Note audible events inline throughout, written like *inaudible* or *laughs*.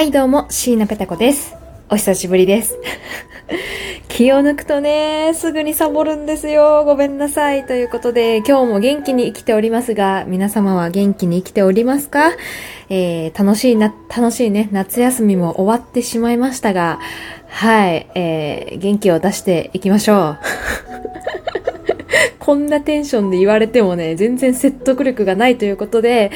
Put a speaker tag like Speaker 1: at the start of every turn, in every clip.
Speaker 1: はいどうも、椎名ペタ子です。お久しぶりです。*laughs* 気を抜くとね、すぐにサボるんですよ。ごめんなさい。ということで、今日も元気に生きておりますが、皆様は元気に生きておりますか？えー、楽しいな、楽しいね、夏休みも終わってしまいましたが、はい、えー、元気を出していきましょう。こんなテンションで言われてもね、全然説得力がないということで、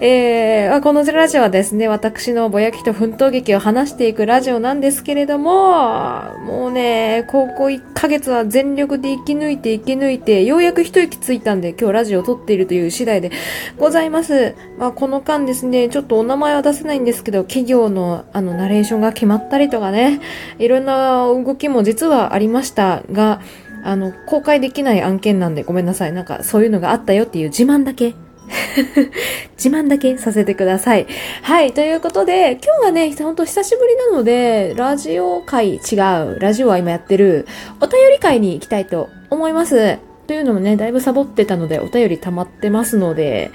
Speaker 1: えー、このラジオはですね、私のぼやきと奮闘劇を話していくラジオなんですけれども、もうね、高校1ヶ月は全力で生き抜いて生き抜いて、ようやく一息ついたんで、今日ラジオを撮っているという次第でございます。まあこの間ですね、ちょっとお名前は出せないんですけど、企業のあの、ナレーションが決まったりとかね、いろんな動きも実はありましたが、あの、公開できない案件なんでごめんなさい。なんかそういうのがあったよっていう自慢だけ。*laughs* 自慢だけさせてください。はい。ということで、今日はね、ほんと久しぶりなので、ラジオ会違う、ラジオは今やってる、お便り会に行きたいと思います。というのもね、だいぶサボってたので、お便り溜まってますので、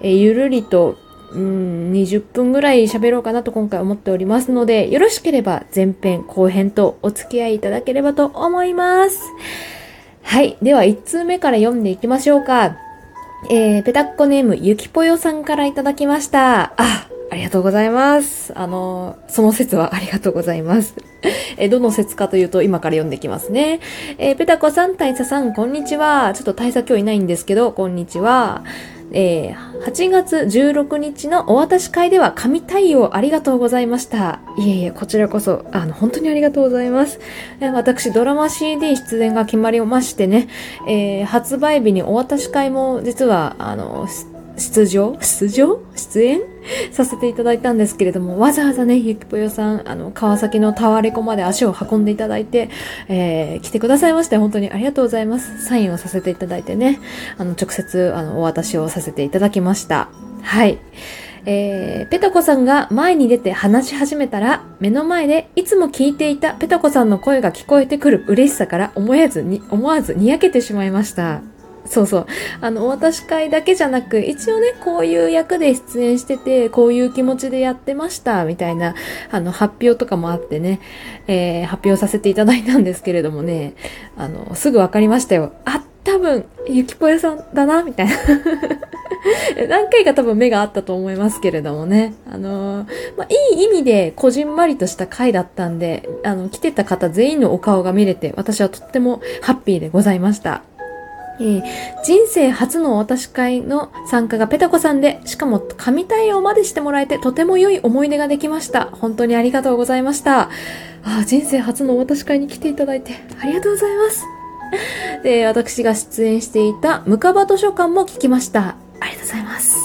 Speaker 1: えゆるりと、うん、20分ぐらい喋ろうかなと今回思っておりますので、よろしければ前編後編とお付き合いいただければと思います。はい。では、1通目から読んでいきましょうか。えー、ペタッコネーム、ゆきぽよさんからいただきました。あ、ありがとうございます。あの、その説はありがとうございます。*laughs* え、どの説かというと、今から読んできますね。えー、ペタコさん、大佐さん、こんにちは。ちょっと大佐今日いないんですけど、こんにちは。えー、8月16日のお渡し会では神対応ありがとうございました。いえいえ、こちらこそ、あの、本当にありがとうございます。えー私、ドラマ CD 出演が決まりましてね、えー発売日にお渡し会も実は、あの、出場？出場？出演？させていただいたんですけれども、わざわざね、ゆきぽよさん、あの、川崎のタワレコまで足を運んでいただいて、えー来てくださいまして、本当にありがとうございます。サインをさせていただいてね、あの、直接、あの、お渡しをさせていただきました。はい。えー、ペタコさんが前に出て話し始めたら、目の前でいつも聞いていたペタコさんの声が聞こえてくる嬉しさから思わずに、思わずにやけてしまいました。そうそう。あの、お渡し会だけじゃなく、一応ね、こういう役で出演してて、こういう気持ちでやってました、みたいな、あの、発表とかもあってね、えー発表させていただいたんですけれどもね、あの、すぐわかりましたよ。あ、多分、ゆきぽよさんだな、みたいな。*laughs* 何回か多分目があったと思いますけれどもね。あのーまあ、いい意味でこじんまりとした回だったんで、あの、来てた方全員のお顔が見れて、私はとってもハッピーでございました。えー人生初のお渡し会の参加がペタコさんで、しかも神対応までしてもらえてとても良い思い出ができました。本当にありがとうございました。あ人生初のお渡し会に来ていただいてありがとうございます。*laughs* で、私が出演していたムカバ図書館も聞きました。ありがとうございます。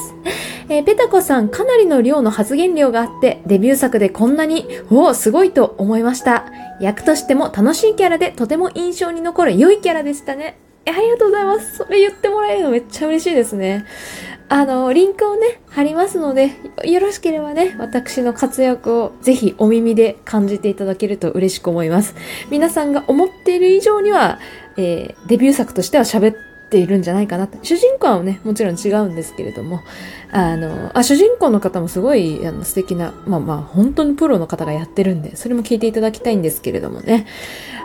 Speaker 1: えーペタコさん、かなりの量の発言量があって、デビュー作でこんなに、おお、すごいと思いました。役としても楽しいキャラで、とても印象に残る良いキャラでしたね。えありがとうございます。それ言ってもらえるのめっちゃ嬉しいですね。あの、リンクをね、貼りますので、よろしければね、私の活躍をぜひお耳で感じていただけると嬉しく思います。皆さんが思っている以上には、えーデビュー作としては喋っているんじゃないかなって。主人公はね、もちろん違うんですけれども、あの、あ、主人公の方もすごい、あの、素敵な、まあまあ、本当にプロの方がやってるんで、それも聞いていただきたいんですけれどもね。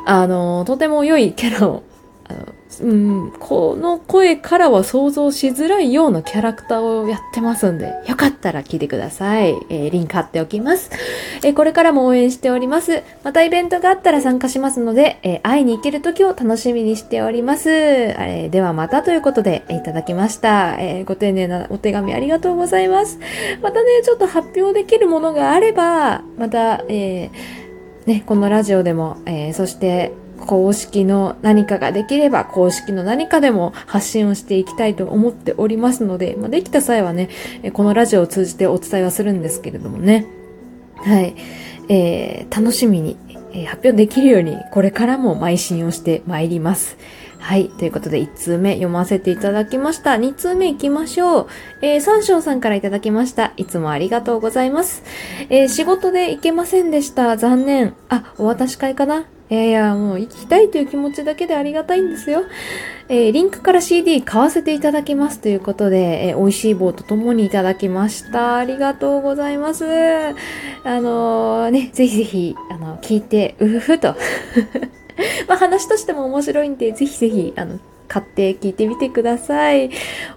Speaker 1: あの、とても良いキャラを、うん、この声からは想像しづらいようなキャラクターをやってますんで、よかったら聞いてください。えーリンク貼っておきます。えーこれからも応援しております。またイベントがあったら参加しますので、えー会いに行ける時を楽しみにしております。えーではまたということで、えいただきました。えご丁寧なお手紙ありがとうございます。またね、ちょっと発表できるものがあれば、また、えね、このラジオでも、えそして、公式の何かができれば、公式の何かでも発信をしていきたいと思っておりますので、まあ、できた際はね、このラジオを通じてお伝えはするんですけれどもね。はい。えー楽しみに、発表できるように、これからも邁進をしてまいります。はい。ということで、1通目読ませていただきました。2通目行きましょう。えー、三章さんからいただきました。いつもありがとうございます。えー仕事で行けませんでした。残念。あ、お渡し会かな？いやいや、もう行きたいという気持ちだけでありがたいんですよ。えー、リンクから CD 買わせていただきますということで、えー、美味しい棒とともにいただきました。ありがとうございます。あのー、ね、ぜひぜひ、あの、聞いて、うふふと。*laughs* まあ話としても面白いんで、ぜひぜひ、あの、買って聞いてみてください。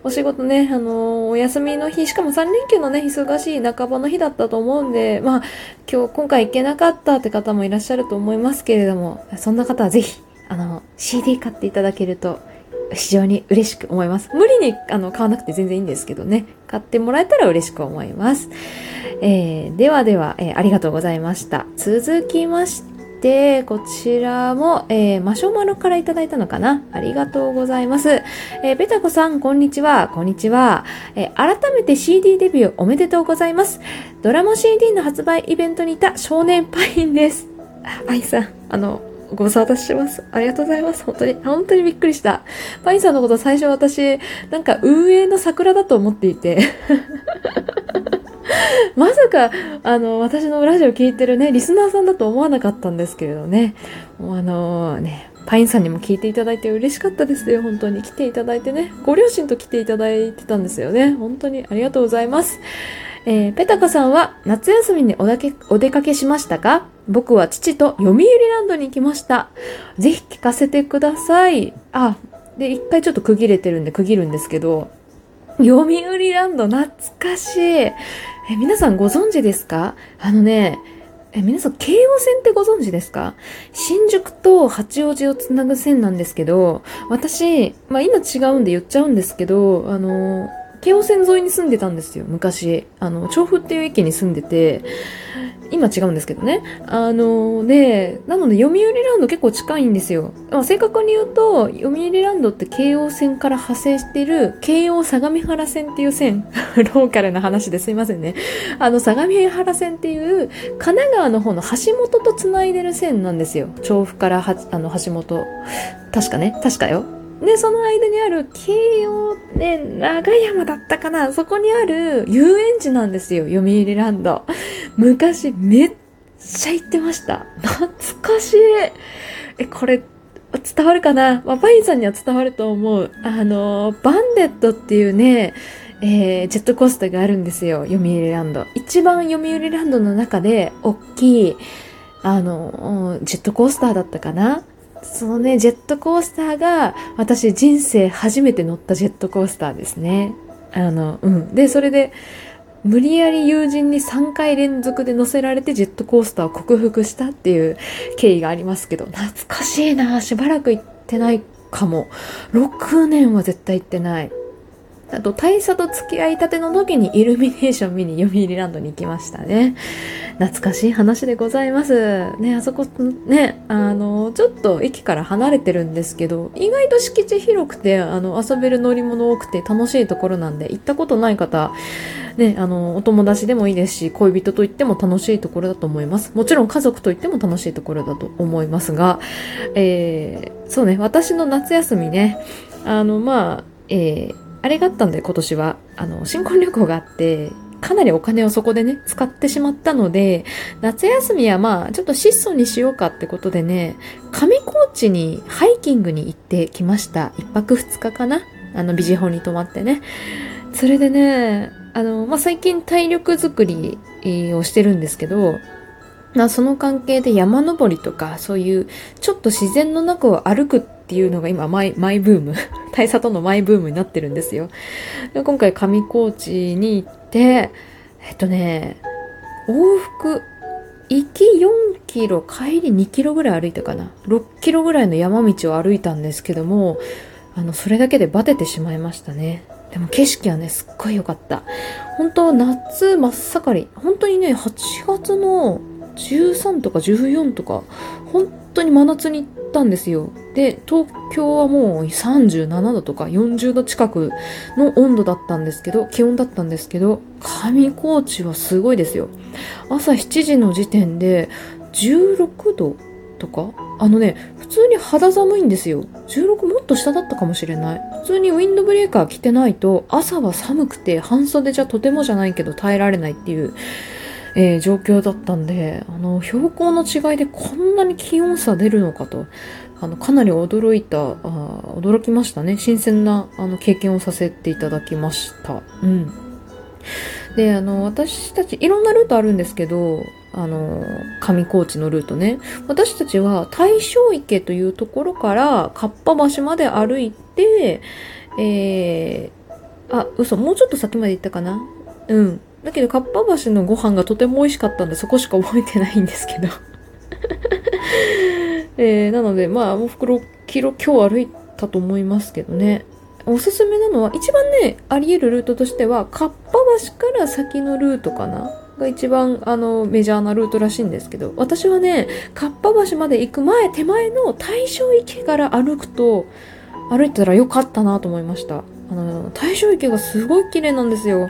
Speaker 1: お仕事ね、あのー、お休みの日、しかも3連休のね、忙しい半ばの日だったと思うんで、まあ、今日、今回行けなかったって方もいらっしゃると思いますけれども、そんな方はぜひ、あの、CD 買っていただけると、非常に嬉しく思います。無理にあの買わなくて全然いいんですけどね。買ってもらえたら嬉しく思います。えー、ではでは、えー、ありがとうございました。続きまして、で、こちらも、えー、マシュマロからいただいたのかな？ありがとうございます。えー、ベタコさん、こんにちは。こんにちは。えー、改めて CD デビューおめでとうございます。ドラマ CD の発売イベントにいた少年パインです。あ、パインさん、あの、ご無沙汰してます。ありがとうございます。本当に、本当にびっくりした。パインさんのこと最初私、なんか運営の桜だと思っていて *laughs* まさか、あの、私のラジオ聞いてるね、リスナーさんだと思わなかったんですけれどね。もうあのね、パインさんにも聞いていただいて嬉しかったですよ。本当に来ていただいてね。ご両親と来ていただいてたんですよね。本当にありがとうございます。えー、ペタカさんは夏休みにおだけお出かけしましたか？僕は父と読売ランドに行きました。ぜひ聞かせてください。あ、で、一回ちょっと区切れてるんで区切るんですけど、読売ランド懐かしい。え、皆さんご存知ですか？あのね、え、皆さん、京王線ってご存知ですか？新宿と八王子をつなぐ線なんですけど、私、まあ今違うんで言っちゃうんですけど、あの、京王線沿いに住んでたんですよ、昔。あの、調布っていう駅に住んでて、今違うんですけどね。あの、で、なので、読売ランド結構近いんですよ。まあ、正確に言うと、読売ランドって京王線から派生してる、京王相模原線っていう線、*laughs* ローカルな話ですいませんね。あの、相模原線っていう、神奈川の方の橋本と繋いでる線なんですよ。調布からは、あの、橋本。確かね。確かよ。で、その間にある京王ね、長山だったかなそこにある遊園地なんですよ、読売ランド。昔めっちゃ行ってました。懐かしい。え、これ、伝わるかな？まあ、パインさんには伝わると思う。あの、バンデットっていうね、えー、ジェットコースターがあるんですよ、読売ランド。一番読売ランドの中で、大きい、あの、ジェットコースターだったかな？そのね、ジェットコースターが、私人生初めて乗ったジェットコースターですね。あの、うん。で、それで、無理やり友人に3回連続で乗せられてジェットコースターを克服したっていう経緯がありますけど、懐かしいなしばらく行ってないかも。6年は絶対行ってない。あと、大佐と付き合いたての時にイルミネーション見に読売ランドに行きましたね。懐かしい話でございます。ね、あそこ、ね、あの、ちょっと駅から離れてるんですけど、意外と敷地広くて、あの、遊べる乗り物多くて楽しいところなんで、行ったことない方、ね、あの、お友達でもいいですし、恋人と行っても楽しいところだと思います。もちろん家族と行っても楽しいところだと思いますが、えー、そうね、私の夏休みね、あの、まあ、えー、あれがあったんで今年は、あの、新婚旅行があって、かなりお金をそこでね、使ってしまったので、夏休みはまあ、ちょっと質素にしようかってことでね、上高地にハイキングに行ってきました。一泊二日かなあの、ビジホに泊まってね。それでね、あの、まあ、最近体力づくりをしてるんですけど、まその関係で山登りとか、そういうちょっと自然の中を歩くっていうのが今マイ、マイブーム、*laughs* 大佐とのマイブームになってるんですよ。で今回上高地に行って、えっとね、往復、行き4キロ、帰り2キロぐらい歩いたかな。6キロぐらいの山道を歩いたんですけども、あの、それだけでバテてしまいましたね。でも景色はね、すっごい良かった。本当夏真っ盛り。本当にね、8月の13とか14とか、本当に真夏に行ったんですよ。で、東京はもう37度とか40度近くの温度だったんですけど、気温だったんですけど、上高地はすごいですよ。朝7時の時点で16度とか？あのね、普通に肌寒いんですよ。16もっと下だったかもしれない。普通にウィンドブレーカー着てないと、朝は寒くて半袖じゃとてもじゃないけど耐えられないっていうえー、状況だったんで、あの、標高の違いでこんなに気温差出るのかと、あの、かなり驚いた、あ驚きましたね。新鮮な、あの、経験をさせていただきました。うん。で、あの、私たち、いろんなルートあるんですけど、あの、上高地のルートね。私たちは大正池というところからかっぱ橋まで歩いて、えー、あ、嘘、もうちょっと先まで行ったかなうん。だけど、かっぱ橋のご飯がとても美味しかったんで、そこしか覚えてないんですけど。*laughs* えー、なので、まあ、もう袋キロ今日歩いたと思いますけどね。おすすめなのは、一番ね、あり得るルートとしては、かっぱ橋から先のルートかな？が一番あのメジャーなルートらしいんですけど、私はね、かっぱ橋まで行く前、手前の大正池から歩くと、歩いたらよかったなと思いました。あの、大正池がすごい綺麗なんですよ。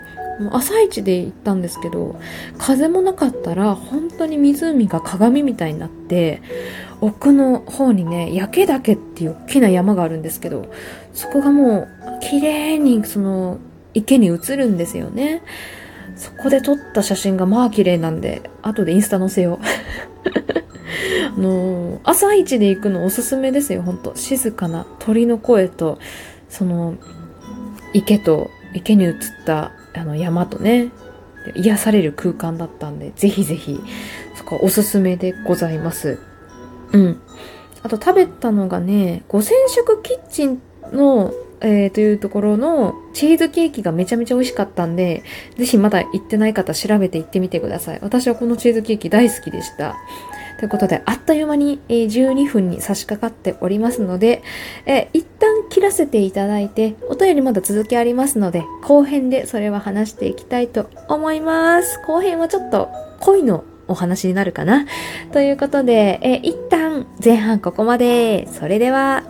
Speaker 1: 朝一で行ったんですけど、風もなかったら本当に湖が鏡みたいになって、奥の方にね、焼け岳っていう大きな山があるんですけど、そこがもう綺麗にその池に映るんですよね。そこで撮った写真がまあ綺麗なんで、後でインスタ載せよう。*laughs* あの、朝一で行くのおすすめですよ、ほんと。静かな鳥の声と、その、池と、池に映ったあの山とね、癒される空間だったんで、ぜひぜひ、そこおすすめでございます。うん。あと食べたのがね、五千食キッチンのえー、というところのチーズケーキがめちゃめちゃ美味しかったんで、ぜひまだ行ってない方調べて行ってみてください。私はこのチーズケーキ大好きでした。ということで、あっという間に、え、12分に差し掛かっておりますので、えー、一旦切らせていただいて、お便りまだ続きありますので、後編でそれは話していきたいと思います。後編はちょっと恋のお話になるかな。ということで、え、一旦前半ここまで。それでは、